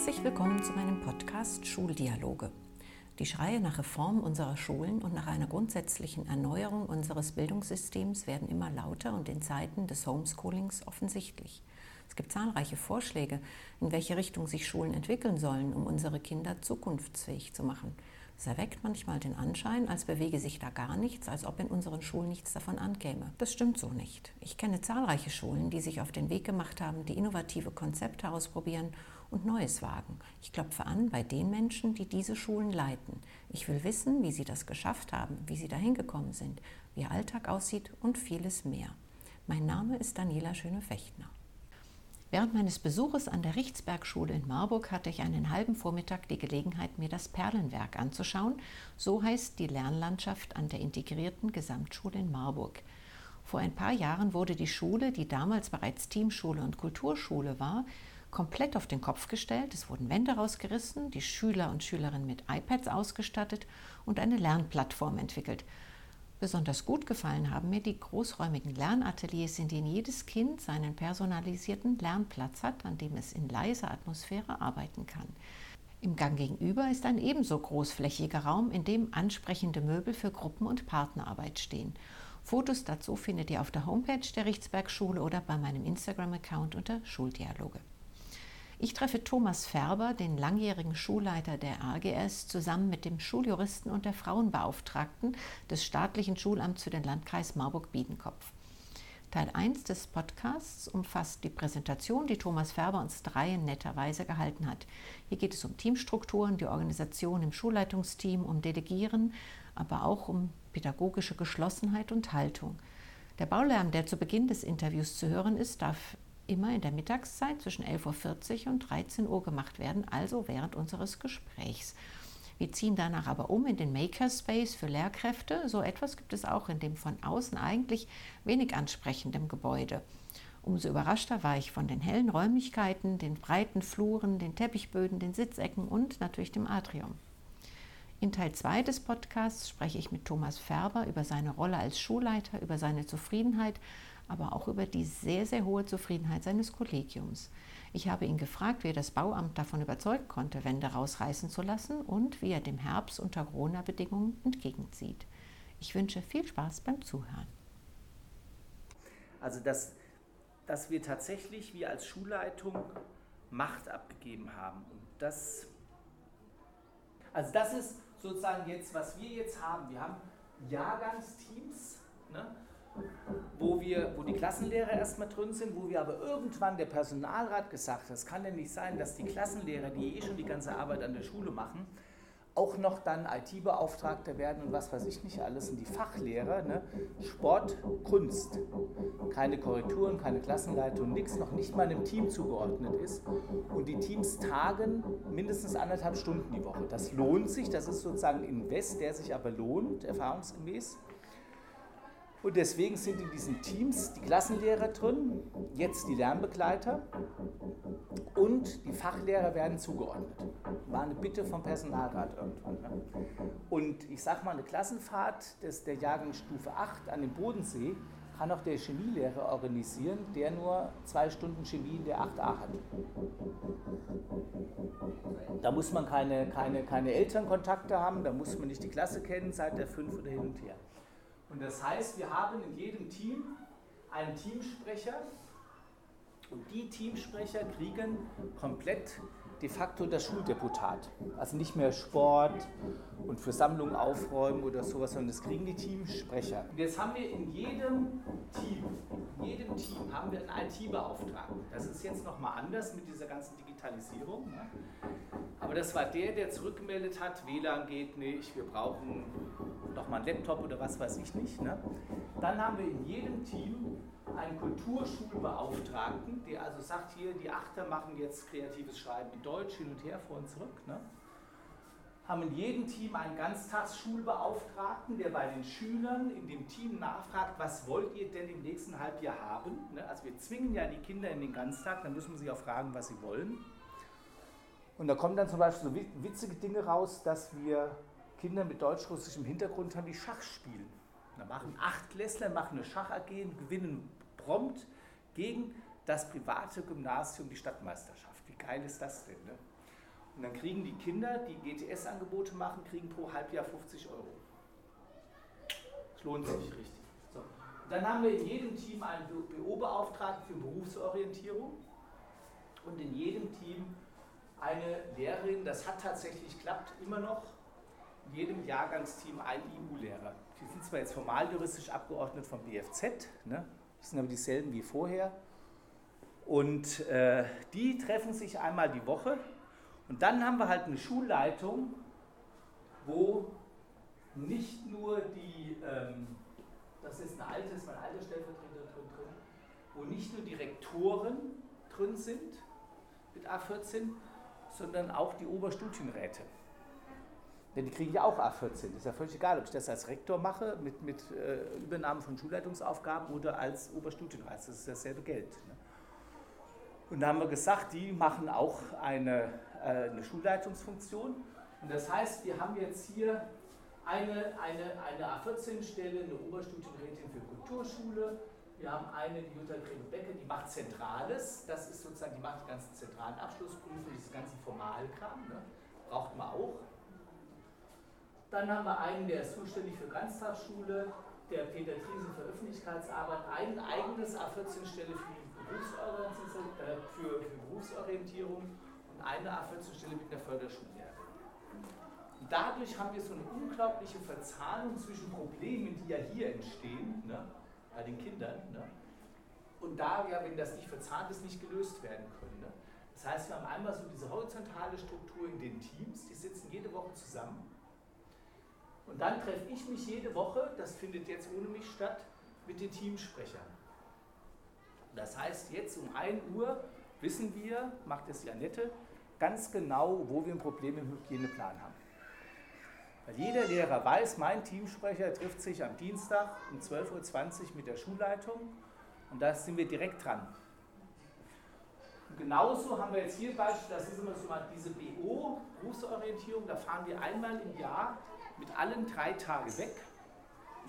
Herzlich willkommen zu meinem Podcast Schuldialoge. Die Schreie nach Reform unserer Schulen und nach einer grundsätzlichen Erneuerung unseres Bildungssystems werden immer lauter und in Zeiten des Homeschoolings offensichtlich. Es gibt zahlreiche Vorschläge, in welche Richtung sich Schulen entwickeln sollen, um unsere Kinder zukunftsfähig zu machen. Es erweckt manchmal den Anschein, als bewege sich da gar nichts, als ob in unseren Schulen nichts davon ankäme. Das stimmt so nicht. Ich kenne zahlreiche Schulen, die sich auf den Weg gemacht haben, die innovative Konzepte ausprobieren und Neues wagen. Ich klopfe an bei den Menschen, die diese Schulen leiten. Ich will wissen, wie sie das geschafft haben, wie sie dahin gekommen sind, wie ihr Alltag aussieht und vieles mehr. Mein Name ist Daniela Schöne-Fechtner. Während meines Besuches an der Richtsbergschule in Marburg hatte ich einen halben Vormittag die Gelegenheit, mir das Perlenwerk anzuschauen. So heißt die Lernlandschaft an der integrierten Gesamtschule in Marburg. Vor ein paar Jahren wurde die Schule, die damals bereits Teamschule und Kulturschule war, komplett auf den Kopf gestellt. Es wurden Wände rausgerissen, die Schüler und Schülerinnen mit iPads ausgestattet und eine Lernplattform entwickelt. Besonders gut gefallen haben mir die großräumigen Lernateliers, in denen jedes Kind seinen personalisierten Lernplatz hat, an dem es in leiser Atmosphäre arbeiten kann. Im Gang gegenüber ist ein ebenso großflächiger Raum, in dem ansprechende Möbel für Gruppen- und Partnerarbeit stehen. Fotos dazu findet ihr auf der Homepage der Richtsbergschule oder bei meinem Instagram-Account unter Schuldialoge. Ich treffe Thomas Färber, den langjährigen Schulleiter der AGS, zusammen mit dem Schuljuristen und der Frauenbeauftragten des staatlichen Schulamts für den Landkreis Marburg-Biedenkopf. Teil 1 des Podcasts umfasst die Präsentation, die Thomas Färber uns dreien netterweise gehalten hat. Hier geht es um Teamstrukturen, die Organisation im Schulleitungsteam, um Delegieren, aber auch um pädagogische Geschlossenheit und Haltung. Der Baulärm, der zu Beginn des Interviews zu hören ist, darf immer in der Mittagszeit zwischen 11.40 Uhr und 13 Uhr gemacht werden, also während unseres Gesprächs. Wir ziehen danach aber um in den Makerspace für Lehrkräfte. So etwas gibt es auch in dem von außen eigentlich wenig ansprechenden Gebäude. Umso überraschter war ich von den hellen Räumlichkeiten, den breiten Fluren, den Teppichböden, den Sitzecken und natürlich dem Atrium. In Teil 2 des Podcasts spreche ich mit Thomas Färber über seine Rolle als Schulleiter, über seine Zufriedenheit aber auch über die sehr, sehr hohe Zufriedenheit seines Kollegiums. Ich habe ihn gefragt, wie er das Bauamt davon überzeugen konnte, Wände rausreißen zu lassen und wie er dem Herbst unter Corona-Bedingungen entgegenzieht. Ich wünsche viel Spaß beim Zuhören. Also, dass, dass wir tatsächlich, wir als Schulleitung, Macht abgegeben haben. Und das, also das ist sozusagen jetzt, was wir jetzt haben. Wir haben Jahrgangsteams, ne? Wo, wir, wo die Klassenlehrer erstmal drin sind, wo wir aber irgendwann der Personalrat gesagt hat, es kann ja nicht sein, dass die Klassenlehrer, die eh schon die ganze Arbeit an der Schule machen, auch noch dann IT-Beauftragter werden und was weiß ich nicht alles, und die Fachlehrer, ne? Sport, Kunst, keine Korrekturen, keine Klassenleitung, nichts, noch nicht mal einem Team zugeordnet ist. Und die Teams tagen mindestens anderthalb Stunden die Woche. Das lohnt sich, das ist sozusagen ein Invest, der sich aber lohnt, erfahrungsgemäß. Und deswegen sind in diesen Teams die Klassenlehrer drin, jetzt die Lernbegleiter und die Fachlehrer werden zugeordnet. War eine Bitte vom Personalrat irgendwann. Ne? Und ich sage mal, eine Klassenfahrt des, der Jahrgangsstufe 8 an den Bodensee kann auch der Chemielehrer organisieren, der nur zwei Stunden Chemie in der 8a hat. Da muss man keine, keine, keine Elternkontakte haben, da muss man nicht die Klasse kennen, seit der 5 oder hin und her. Und das heißt, wir haben in jedem Team einen Teamsprecher und die Teamsprecher kriegen komplett de facto das Schuldeputat. Also nicht mehr Sport und für Sammlungen aufräumen oder sowas, sondern das kriegen die Teamsprecher. Und jetzt haben wir in jedem Team, in jedem Team haben wir einen IT-Beauftragten. Das ist jetzt nochmal anders mit dieser ganzen Digitalisierung. Ne? Aber das war der, der zurückgemeldet hat, WLAN geht nicht, wir brauchen nochmal einen Laptop oder was weiß ich nicht. Ne? Dann haben wir in jedem Team einen Kulturschulbeauftragten, der also sagt, hier, die Achter machen jetzt kreatives Schreiben in Deutsch, hin und her, vor und zurück. Ne? Haben in jedem Team einen Ganztagsschulbeauftragten, der bei den Schülern in dem Team nachfragt, was wollt ihr denn im nächsten Halbjahr haben? Ne? Also wir zwingen ja die Kinder in den Ganztag, dann müssen wir sie auch fragen, was sie wollen. Und da kommen dann zum Beispiel so witzige Dinge raus, dass wir Kinder mit deutsch-russischem Hintergrund haben, die Schach spielen. Da machen acht Klässler machen eine Schach AG und gewinnen prompt gegen das private Gymnasium die Stadtmeisterschaft. Wie geil ist das denn? Ne? Und dann kriegen die Kinder, die GTS-Angebote machen, kriegen pro Halbjahr 50 Euro. Das lohnt sich richtig. So. Dann haben wir in jedem Team einen BO-Beauftragten für Berufsorientierung und in jedem Team eine Lehrerin. Das hat tatsächlich klappt immer noch. Jedem Jahrgangsteam ein IU-Lehrer. Die sind zwar jetzt formal juristisch abgeordnet vom BFZ, ne? das sind aber dieselben wie vorher. Und äh, die treffen sich einmal die Woche. Und dann haben wir halt eine Schulleitung, wo nicht nur die, ähm, das ist ein altes, mein alter Stellvertreter drin, drin, wo nicht nur die Rektoren drin sind mit A14, sondern auch die Oberstudienräte. Denn die kriegen ja auch A14. Das ist ja völlig egal, ob ich das als Rektor mache, mit, mit äh, Übernahme von Schulleitungsaufgaben oder als Oberstudienrat. Das ist dasselbe Geld. Ne? Und da haben wir gesagt, die machen auch eine, äh, eine Schulleitungsfunktion. Und das heißt, wir haben jetzt hier eine, eine, eine A14-Stelle, eine Oberstudienrätin für Kulturschule. Wir haben eine, die Jutta Grebe-Becke, die macht Zentrales. Das ist sozusagen, die macht die ganzen zentralen Abschlussprüfungen, dieses ganze Formalkram. Ne? Braucht man auch. Dann haben wir einen, der ist zuständig für Ganztagsschule, der Peter Triesen für Öffentlichkeitsarbeit, ein eigenes A14-Stelle für, äh, für, für Berufsorientierung und eine A14-Stelle mit einer Förderschullehrerin. Und dadurch haben wir so eine unglaubliche Verzahnung zwischen Problemen, die ja hier entstehen, ne, bei den Kindern, ne, und da, ja, wenn das nicht verzahnt ist, nicht gelöst werden können. Ne. Das heißt, wir haben einmal so diese horizontale Struktur in den Teams, die sitzen jede Woche zusammen und dann treffe ich mich jede Woche, das findet jetzt ohne mich statt, mit den Teamsprechern. Das heißt, jetzt um 1 Uhr wissen wir, macht es Janette, ganz genau, wo wir ein Problem im Hygieneplan haben. Weil jeder Lehrer weiß, mein Teamsprecher trifft sich am Dienstag um 12.20 Uhr mit der Schulleitung und da sind wir direkt dran. Und genauso haben wir jetzt hier beispielsweise, das ist immer so mal diese BO, Berufsorientierung, da fahren wir einmal im Jahr mit allen drei Tage weg.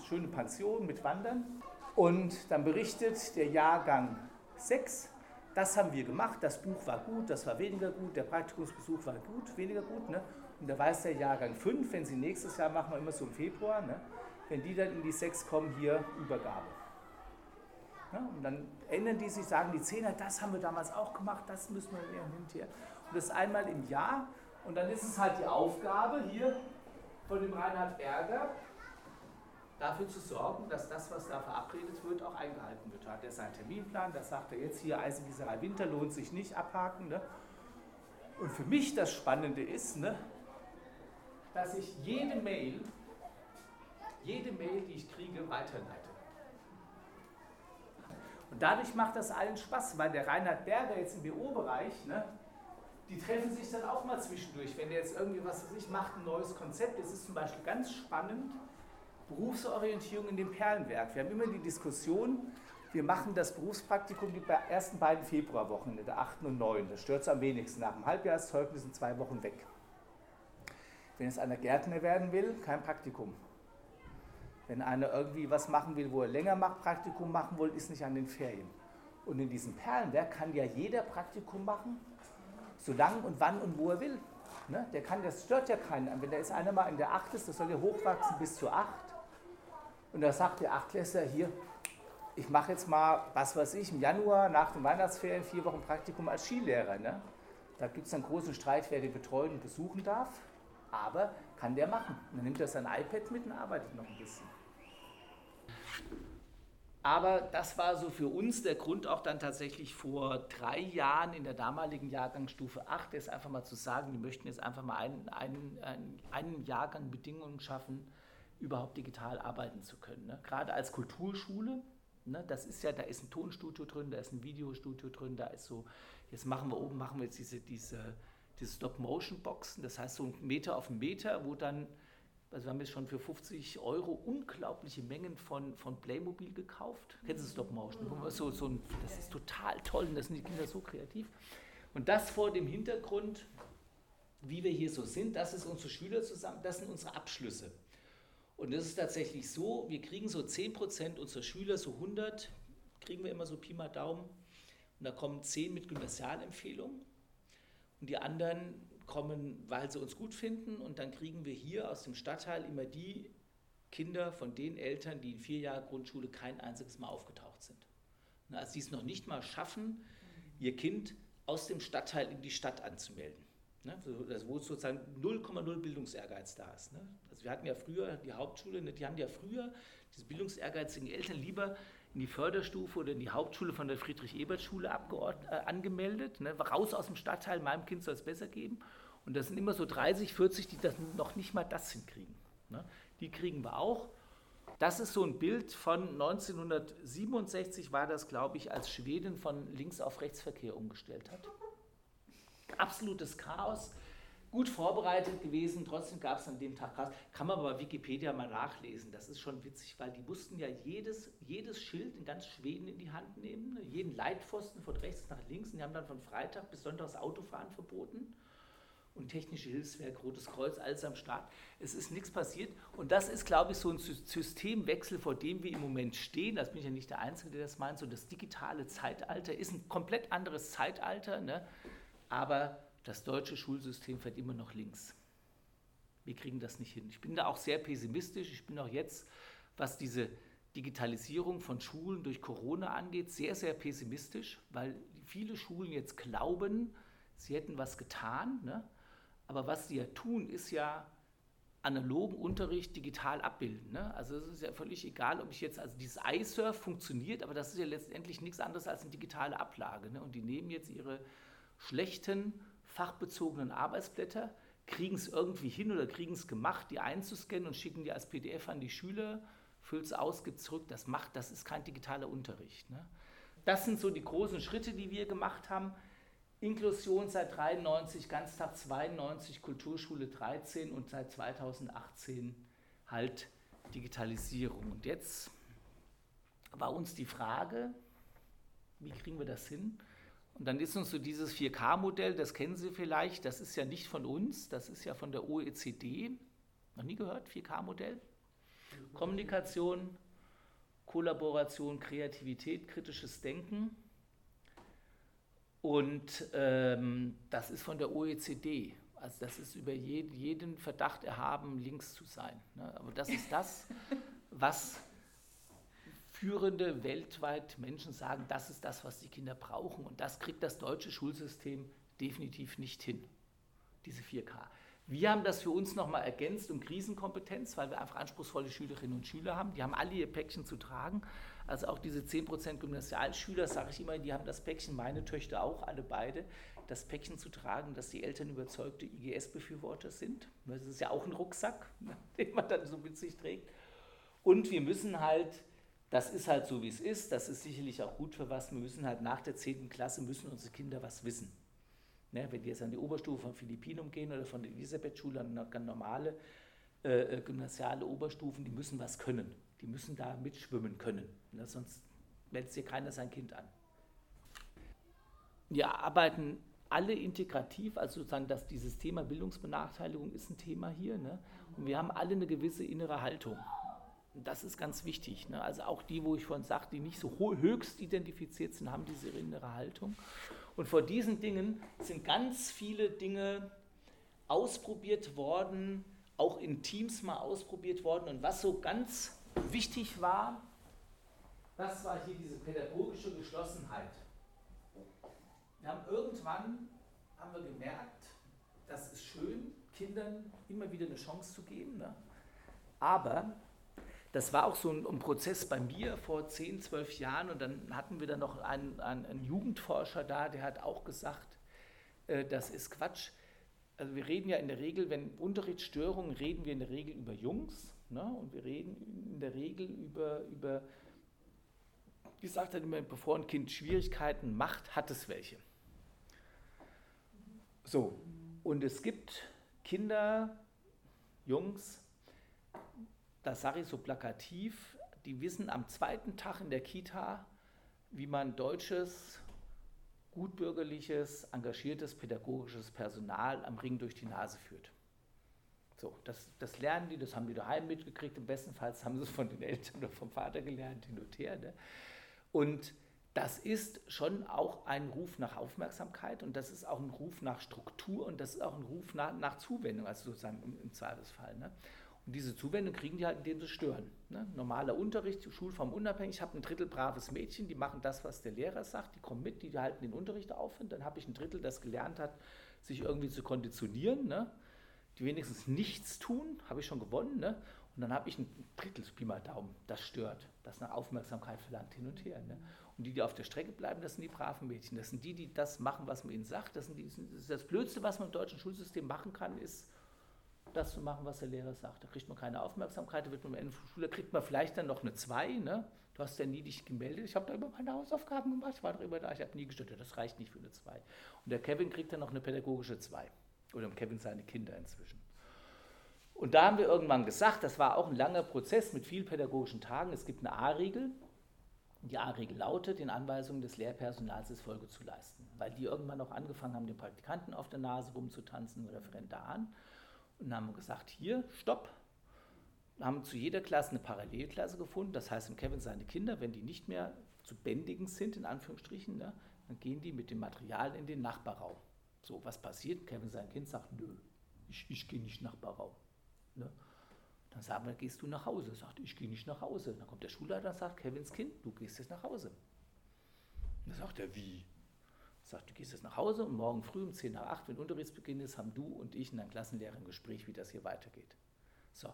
Schöne Pension mit Wandern. Und dann berichtet der Jahrgang 6, das haben wir gemacht, das Buch war gut, das war weniger gut, der Praktikumsbesuch war gut, weniger gut. Ne? Und da weiß der Jahrgang 5, wenn sie nächstes Jahr machen wir immer so im Februar, ne? wenn die dann in die 6 kommen, hier Übergabe. Ja, und dann ändern die sich, sagen die Zehner, das haben wir damals auch gemacht, das müssen wir hinterher. Und das einmal im Jahr. Und dann ist es halt die Aufgabe, hier von dem Reinhard Berger, dafür zu sorgen, dass das, was da verabredet wird, auch eingehalten wird. Hat er seinen Terminplan, das sagt er jetzt hier, Eisengießerei Winter lohnt sich nicht, abhaken. Ne? Und für mich das Spannende ist, ne, dass ich jede Mail, jede Mail, die ich kriege, weiterleite. Und dadurch macht das allen Spaß, weil der Reinhard Berger jetzt im BO-Bereich, ne, die treffen sich dann auch mal zwischendurch. Wenn der jetzt irgendwie, was weiß macht ein neues Konzept, es ist zum Beispiel ganz spannend, Berufsorientierung in dem Perlenwerk. Wir haben immer die Diskussion, wir machen das Berufspraktikum die ersten beiden Februarwochen, der 8. und 9. Das stört es am wenigsten. Nach dem Halbjahreszeugnis sind zwei Wochen weg. Wenn jetzt einer Gärtner werden will, kein Praktikum. Wenn einer irgendwie was machen will, wo er länger macht, Praktikum machen will, ist nicht an den Ferien. Und in diesem Perlenwerk kann ja jeder Praktikum machen, so lang und wann und wo er will. Ne? Der kann, das stört ja keinen. Wenn da ist einer mal in der 8 ist, das soll ja hochwachsen bis zur 8. Und da sagt der Achtklässler hier, ich mache jetzt mal, was weiß ich, im Januar nach den Weihnachtsferien vier Wochen Praktikum als Skilehrer. Ne? Da gibt es einen großen Streit, wer den betreuen und besuchen darf. Aber kann der machen. Und dann nimmt er sein iPad mit und arbeitet noch ein bisschen. Aber das war so für uns der Grund auch dann tatsächlich vor drei Jahren in der damaligen Jahrgangsstufe 8, ist einfach mal zu sagen, wir möchten jetzt einfach mal einen, einen, einen Jahrgang Bedingungen schaffen, überhaupt digital arbeiten zu können. Ne? Gerade als Kulturschule, ne? das ist ja, da ist ein Tonstudio drin, da ist ein Videostudio drin, da ist so, jetzt machen wir oben, machen wir jetzt diese, diese, diese Stop-Motion-Boxen, das heißt so ein Meter auf Meter, wo dann also wir haben jetzt schon für 50 Euro unglaubliche Mengen von, von Playmobil gekauft. Kennen Sie Stop Motion? So, so ein, das ist total toll und das sind die Kinder so kreativ. Und das vor dem Hintergrund, wie wir hier so sind, das ist unsere Schüler zusammen, das sind unsere Abschlüsse. Und es ist tatsächlich so, wir kriegen so 10% unserer Schüler, so 100, kriegen wir immer so Pi mal Daumen. Und da kommen 10 mit Gymnasialempfehlungen. Und die anderen kommen, weil sie uns gut finden und dann kriegen wir hier aus dem Stadtteil immer die Kinder von den Eltern, die in vier Jahren Grundschule kein einziges Mal aufgetaucht sind. Also die es noch nicht mal schaffen, ihr Kind aus dem Stadtteil in die Stadt anzumelden. Ne? Wo sozusagen 0,0 Bildungsehrgeiz da ist. Ne? Also wir hatten ja früher die Hauptschule, ne? die haben ja früher diese bildungsehrgeizigen Eltern lieber in die Förderstufe oder in die Hauptschule von der Friedrich-Ebert-Schule äh, angemeldet. Ne? Raus aus dem Stadtteil, meinem Kind soll es besser geben. Und das sind immer so 30, 40, die das noch nicht mal das hinkriegen. Ne? Die kriegen wir auch. Das ist so ein Bild von 1967 war das, glaube ich, als Schweden von links auf Rechtsverkehr umgestellt hat. Absolutes Chaos, gut vorbereitet gewesen, trotzdem gab es an dem Tag Chaos. Kann man aber bei Wikipedia mal nachlesen, das ist schon witzig, weil die mussten ja jedes, jedes Schild in ganz Schweden in die Hand nehmen, ne? jeden Leitpfosten von rechts nach links und die haben dann von Freitag bis Sonntag das Autofahren verboten und Technische Hilfswerk, Rotes Kreuz, alles am Start. Es ist nichts passiert. Und das ist, glaube ich, so ein Systemwechsel, vor dem wir im Moment stehen. Das bin ich ja nicht der Einzige, der das meint. So das digitale Zeitalter ist ein komplett anderes Zeitalter, ne? aber das deutsche Schulsystem fährt immer noch links. Wir kriegen das nicht hin. Ich bin da auch sehr pessimistisch. Ich bin auch jetzt, was diese Digitalisierung von Schulen durch Corona angeht, sehr, sehr pessimistisch, weil viele Schulen jetzt glauben, sie hätten was getan. Ne? Aber was sie ja tun, ist ja analogen Unterricht digital abbilden. Ne? Also es ist ja völlig egal, ob ich jetzt, also dieses iSurf funktioniert, aber das ist ja letztendlich nichts anderes als eine digitale Ablage. Ne? Und die nehmen jetzt ihre schlechten, fachbezogenen Arbeitsblätter, kriegen es irgendwie hin oder kriegen es gemacht, die einzuscannen und schicken die als PDF an die Schüler, füllt es aus, gibt zurück. Das macht, das ist kein digitaler Unterricht. Ne? Das sind so die großen Schritte, die wir gemacht haben. Inklusion seit 93, Ganztag 92, Kulturschule 13 und seit 2018 halt Digitalisierung. Und jetzt war uns die Frage, wie kriegen wir das hin? Und dann ist uns so dieses 4K-Modell, das kennen Sie vielleicht, das ist ja nicht von uns, das ist ja von der OECD. Noch nie gehört, 4K-Modell? Kommunikation, Kollaboration, Kreativität, kritisches Denken. Und ähm, das ist von der OECD. Also das ist über jeden, Verdacht erhaben, links zu sein. Ne? Aber das ist das, was führende weltweit Menschen sagen, das ist das, was die Kinder brauchen. Und das kriegt das deutsche Schulsystem definitiv nicht hin, diese 4K. Wir haben das für uns nochmal ergänzt um Krisenkompetenz, weil wir einfach anspruchsvolle Schülerinnen und Schüler haben. Die haben alle ihr Päckchen zu tragen. Also auch diese 10% Gymnasialschüler, sage ich immer, die haben das Päckchen, meine Töchter auch, alle beide, das Päckchen zu tragen, dass die Eltern überzeugte IGS-Befürworter sind. Das ist ja auch ein Rucksack, den man dann so mit sich trägt. Und wir müssen halt, das ist halt so, wie es ist, das ist sicherlich auch gut für was, wir müssen halt nach der 10. Klasse, müssen unsere Kinder was wissen. Ne, wenn die jetzt an die Oberstufe von Philippinum gehen oder von Elisabeth-Schule an ganz normale äh, äh, gymnasiale Oberstufen, die müssen was können. Die müssen da mitschwimmen können. Ne, sonst meldet sich keiner sein Kind an. Wir arbeiten alle integrativ, also sozusagen, dass dieses Thema Bildungsbenachteiligung ist ein Thema hier. Ne? Und wir haben alle eine gewisse innere Haltung. Und das ist ganz wichtig. Ne? Also auch die, wo ich vorhin sagte, die nicht so höchst identifiziert sind, haben diese innere Haltung. Und vor diesen Dingen sind ganz viele Dinge ausprobiert worden, auch in Teams mal ausprobiert worden. Und was so ganz wichtig war, das war hier diese pädagogische Geschlossenheit. Wir haben irgendwann haben wir gemerkt, das ist schön, Kindern immer wieder eine Chance zu geben. Ne? Aber das war auch so ein, ein, Prozess bei mir vor 10, 12 Jahren und dann hatten wir da noch einen, einen, einen Jugendforscher da, der hat auch gesagt, äh, das ist Quatsch. Also wir reden ja in der Regel, wenn Unterrichtsstörungen, reden wir in der Regel über Jungs ne? und wir reden in der Regel über, über wie sagt immer, bevor ein Kind Schwierigkeiten macht, hat es welche. So, und es gibt Kinder, Jungs, das sage ich so plakativ, die wissen am zweiten Tag in der Kita, wie man deutsches, gutbürgerliches, engagiertes pädagogisches Personal am Ring durch die Nase führt. So, das, das lernen die, das haben die daheim mitgekriegt, im besten Fall haben sie es von den Eltern oder vom Vater gelernt, hin und her. Ne? Und das ist schon auch ein Ruf nach Aufmerksamkeit und das ist auch ein Ruf nach Struktur und das ist auch ein Ruf nach, nach Zuwendung, also sozusagen im, im Zweifelsfall. Ne? Und diese Zuwendung kriegen die halt, indem sie stören. Ne? Normaler Unterricht, Schulform unabhängig, ich habe ein Drittel braves Mädchen, die machen das, was der Lehrer sagt, die kommen mit, die halten den Unterricht auf und dann habe ich ein Drittel, das gelernt hat, sich irgendwie zu konditionieren, ne? die wenigstens nichts tun, habe ich schon gewonnen. Ne? Und dann habe ich ein Drittel Pi mal Daumen, das stört, das nach Aufmerksamkeit verlangt hin und her. Ne? Und die, die auf der Strecke bleiben, das sind die braven Mädchen. Das sind die, die das machen, was man ihnen sagt. Das, sind die, das, das Blödste, was man im deutschen Schulsystem machen kann, ist, das zu machen, was der Lehrer sagt. Da kriegt man keine Aufmerksamkeit, da wird man am Ende der Schule, kriegt man vielleicht dann noch eine 2. Ne? Du hast ja nie dich gemeldet. Ich habe da immer meine Hausaufgaben gemacht, ich war doch immer da, ich habe nie gestört. Das reicht nicht für eine 2. Und der Kevin kriegt dann noch eine pädagogische 2. Oder Kevin seine Kinder inzwischen. Und da haben wir irgendwann gesagt, das war auch ein langer Prozess mit vielen pädagogischen Tagen. Es gibt eine A-Regel. Die A-Regel lautet, den Anweisungen des Lehrpersonals ist Folge zu leisten. Weil die irgendwann auch angefangen haben, den Praktikanten auf der Nase rumzutanzen oder Referendaren. Und haben gesagt, hier, stopp. Haben zu jeder Klasse eine Parallelklasse gefunden. Das heißt, im Kevin seine Kinder, wenn die nicht mehr zu bändigen sind, in Anführungsstrichen, ne, dann gehen die mit dem Material in den Nachbarraum. So, was passiert? Kevin sein Kind sagt, nö, ich, ich gehe nicht Nachbarraum. Ne? Dann sagen wir, gehst du nach Hause? Sagt, ich gehe nicht nach Hause. Dann kommt der Schulleiter und sagt, Kevins Kind, du gehst jetzt nach Hause. Dann sagt er, wie? Sagt, du gehst jetzt nach Hause und morgen früh um 10 nach 8, wenn Unterrichtsbeginn ist, haben du und ich und dein Klassenlehrer ein Gespräch, wie das hier weitergeht. So.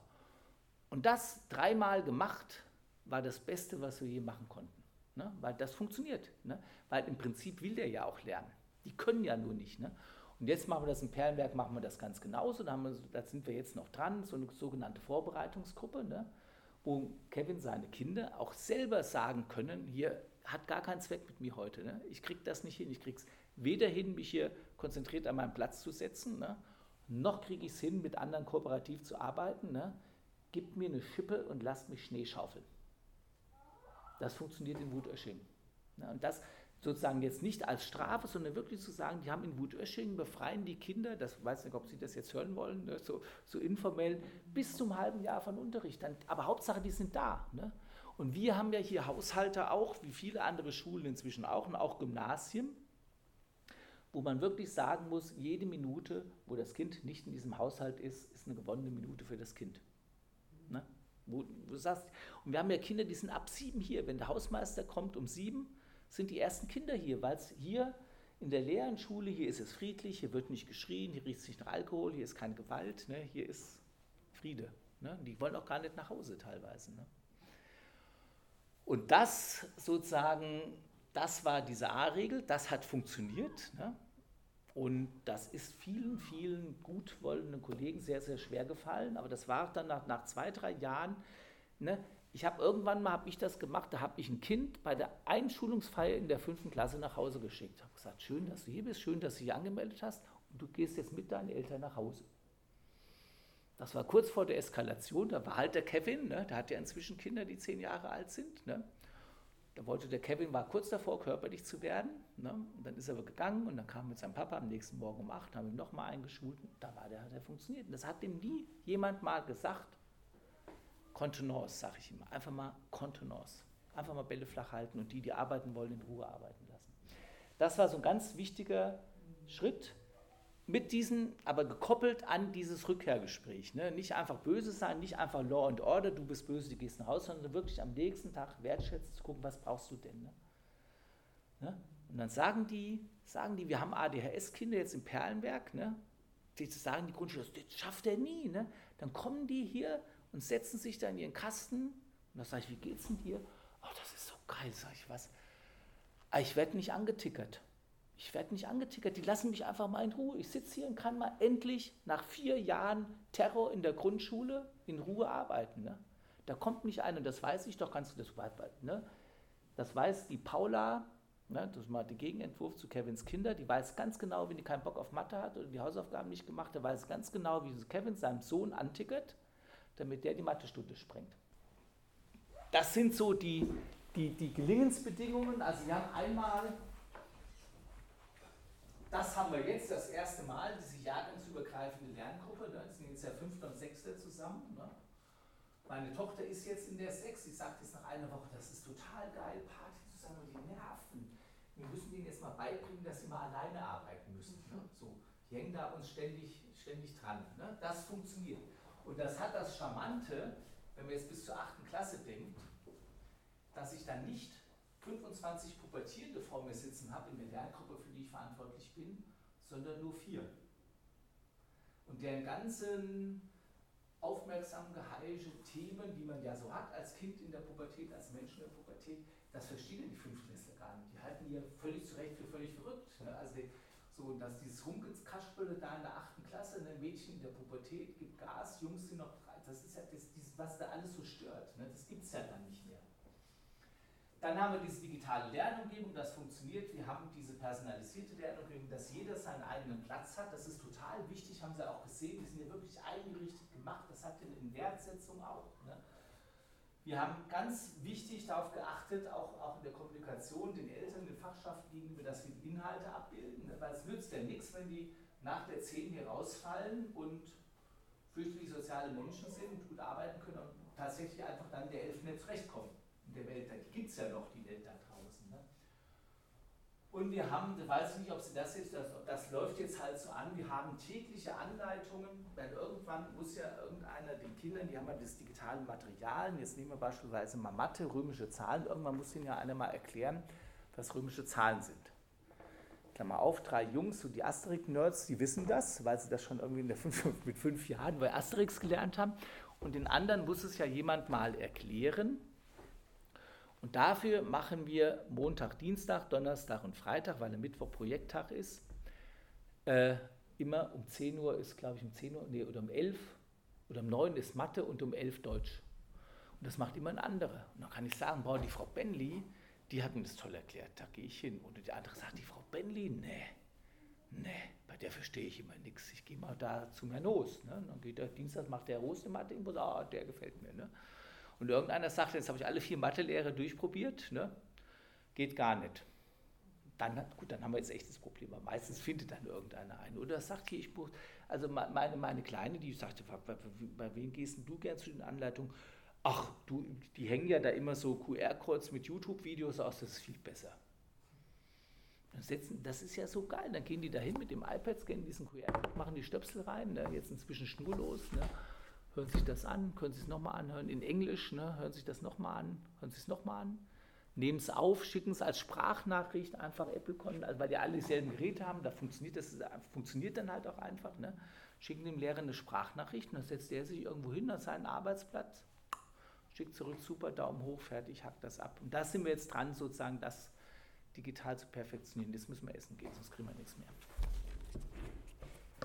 Und das dreimal gemacht, war das Beste, was wir je machen konnten. Ne? Weil das funktioniert. Ne? Weil im Prinzip will der ja auch lernen. Die können ja nur nicht. Ne? Und jetzt machen wir das in Perlenberg, machen wir das ganz genauso. Da, wir, da sind wir jetzt noch dran, so eine sogenannte Vorbereitungsgruppe, ne, wo Kevin seine Kinder auch selber sagen können, hier hat gar keinen Zweck mit mir heute. Ne? Ich kriege das nicht hin. Ich kriege es weder hin, mich hier konzentriert an meinen Platz zu setzen, ne, noch kriege ich es hin, mit anderen kooperativ zu arbeiten. Ne? Gib mir eine Schippe und lasst mich Schnee schaufeln. Das funktioniert in Wutösching. Ne? Und das, sozusagen jetzt nicht als Strafe, sondern wirklich zu sagen, die haben in Wutöschingen, befreien die Kinder, das weiß nicht, ob Sie das jetzt hören wollen, ne, so, so informell, bis zum halben Jahr von Unterricht. Dann, aber Hauptsache, die sind da. Ne? Und wir haben ja hier Haushalte auch, wie viele andere Schulen inzwischen auch, und auch Gymnasien, wo man wirklich sagen muss, jede Minute, wo das Kind nicht in diesem Haushalt ist, ist eine gewonnene Minute für das Kind. Ne? Wo, wo sagst, und wir haben ja Kinder, die sind ab sieben hier. Wenn der Hausmeister kommt um sieben, sind die ersten Kinder hier, weil es hier in der leeren Schule, hier ist es friedlich, hier wird nicht geschrien, hier riecht es nicht nach Alkohol, hier ist keine Gewalt, ne, hier ist Friede. Ne, die wollen auch gar nicht nach Hause teilweise. Ne. Und das sozusagen, das war diese A-Regel, das hat funktioniert. Ne, und das ist vielen, vielen gutwollenden Kollegen sehr, sehr schwer gefallen. Aber das war dann nach, nach zwei, drei Jahren, ne, ich habe irgendwann mal habe ich das gemacht, da habe ich ein Kind bei der Einschulungsfeier in der fünften Klasse nach Hause geschickt. Habe gesagt, schön, dass du hier bist, schön, dass du dich angemeldet hast und du gehst jetzt mit deinen Eltern nach Hause. Das war kurz vor der Eskalation, da war halt der Kevin, ne, der hat ja inzwischen Kinder, die zehn Jahre alt sind. Ne. Da wollte der Kevin, war kurz davor, körperlich zu werden. Ne, und dann ist er aber gegangen und dann kam mit seinem Papa am nächsten Morgen um acht, haben ihn nochmal eingeschult. Und da war der, hat er funktioniert. Und das hat dem nie jemand mal gesagt, Kontenance, sage ich immer. Einfach mal Kontenance. Einfach mal Bälle flach halten und die, die arbeiten wollen, in Ruhe arbeiten lassen. Das war so ein ganz wichtiger Schritt mit diesen, aber gekoppelt an dieses Rückkehrgespräch. Ne? Nicht einfach böse sein, nicht einfach Law and Order, du bist böse, du gehst nach Hause, sondern wirklich am nächsten Tag wertschätzen, zu gucken, was brauchst du denn. Ne? Ne? Und dann sagen die, sagen die, wir haben ADHS-Kinder jetzt in Perlenberg, ne? die sagen die Grundschule, das schafft er nie. Ne? Dann kommen die hier und setzen sich da in ihren Kasten. Und da sage ich, wie geht's denn dir? Oh, das ist so geil, sage ich was. Aber ich werde nicht angetickert. Ich werde nicht angetickert. Die lassen mich einfach mal in Ruhe. Ich sitze hier und kann mal endlich nach vier Jahren Terror in der Grundschule in Ruhe arbeiten. Ne? Da kommt nicht ein, und das weiß ich doch, du das ne? Das weiß die Paula, ne? das ist mal der Gegenentwurf zu Kevins Kinder, die weiß ganz genau, wenn die keinen Bock auf Mathe hat oder die Hausaufgaben nicht gemacht hat, weiß ganz genau, wie Kevin seinem Sohn antickert damit der die Mathestunde sprengt. Das sind so die, die, die Gelingensbedingungen. Also wir haben einmal, das haben wir jetzt das erste Mal, diese jahrgangsübergreifende Lerngruppe. Ne? sind jetzt ja Fünfter und Sechster zusammen. Ne? Meine Tochter ist jetzt in der Sechs, sie sagt jetzt nach einer Woche, das ist total geil, Party sagen wir, die nerven. Wir müssen denen jetzt mal beibringen, dass sie mal alleine arbeiten müssen. Ne? So, die hängen da uns ständig, ständig dran. Ne? Das funktioniert. Und das hat das Charmante, wenn man jetzt bis zur 8. Klasse denkt, dass ich dann nicht 25 Pubertierende vor mir sitzen habe in der Lerngruppe, für die ich verantwortlich bin, sondern nur vier. Und deren ganzen aufmerksam geheische Themen, die man ja so hat als Kind in der Pubertät, als Mensch in der Pubertät, das verstehen die Fünftklässler gar nicht. Die halten die ja völlig zu Recht für völlig verrückt. Ne? Also so, dass dieses Rumgekaspele da in der achten Klasse, ein Mädchen in der Pubertät gibt Gas, Jungs sind noch drei, das ist ja das, was da alles so stört. Ne? Das gibt es ja dann nicht. Dann haben wir diese digitale Lernumgebung, das funktioniert. Wir haben diese personalisierte Lernumgebung, dass jeder seinen eigenen Platz hat. Das ist total wichtig, haben Sie auch gesehen. Die sind ja wirklich eingerichtet gemacht. Das hat ja eine Wertsetzung auch. Ne? Wir haben ganz wichtig darauf geachtet, auch, auch in der Kommunikation den Eltern, den Fachschaften gegenüber, dass wir die Inhalte abbilden. Ne? Weil es nützt ja nichts, wenn die nach der 10 hier rausfallen und fürchterlich soziale Menschen sind und gut arbeiten können und tatsächlich einfach dann der 11 nicht zurechtkommen in der Welt, die gibt es ja noch, die Welt da draußen. Ne? Und wir haben, ich weiß nicht, ob Sie das jetzt, das, das läuft jetzt halt so an, wir haben tägliche Anleitungen, weil irgendwann muss ja irgendeiner den Kindern, die haben ja das digitale Material, jetzt nehmen wir beispielsweise mal Mathe, römische Zahlen, irgendwann muss ihnen ja einer mal erklären, was römische Zahlen sind. Klammer auf, drei Jungs, so die Asterix-Nerds, die wissen das, weil sie das schon irgendwie in der fünf, mit fünf Jahren bei Asterix gelernt haben. Und den anderen muss es ja jemand mal erklären. Und dafür machen wir Montag, Dienstag, Donnerstag und Freitag, weil der Mittwoch Projekttag ist. Äh, immer um 10 Uhr ist, glaube ich, um 10 Uhr, nee, oder um 11 oder um 9 ist Mathe und um 11 Deutsch. Und das macht immer ein anderer. Und dann kann ich sagen, boah, die Frau Benli, die hat mir das toll erklärt, da gehe ich hin. Und die andere sagt, die Frau Benli, nee, nee, bei der verstehe ich immer nichts. Ich gehe mal da zu Herrn Hoos. Ne? Dann geht der Dienstag, macht der Hoos eine Mathe, muss, ah, der gefällt mir. Ne? Und irgendeiner sagt, jetzt habe ich alle vier Mathelehrer durchprobiert, ne? geht gar nicht. Dann, gut, dann haben wir jetzt echt das Problem. Aber meistens findet dann irgendeiner einen. Oder sagt hier, ich buche, also meine, meine Kleine, die sagte, bei, wem gehst du gern zu den Anleitungen? Ach, du, die hängen ja da immer so QR-Codes mit YouTube-Videos aus, das ist viel besser. Setzen, das ist ja so geil. Dann gehen die da hin mit dem iPad, scannen diesen QR-Code, machen die Stöpsel rein, ne? jetzt inzwischen schnurlos. Ne? Hören sich das an, können Sie es nochmal anhören in Englisch, ne? hören sich das nochmal an, hören Sie es nochmal an, nehmen es auf, schicken es als Sprachnachricht einfach Apple-Konten, also weil die alle dieselben Geräte haben, da funktioniert das funktioniert dann halt auch einfach, ne? schicken dem Lehrer eine Sprachnachricht und dann setzt er sich irgendwo hin an seinen Arbeitsplatz, schickt zurück, super, Daumen hoch, fertig, hackt das ab. Und da sind wir jetzt dran, sozusagen das digital zu perfektionieren. Das müssen wir essen gehen, sonst kriegen wir nichts mehr.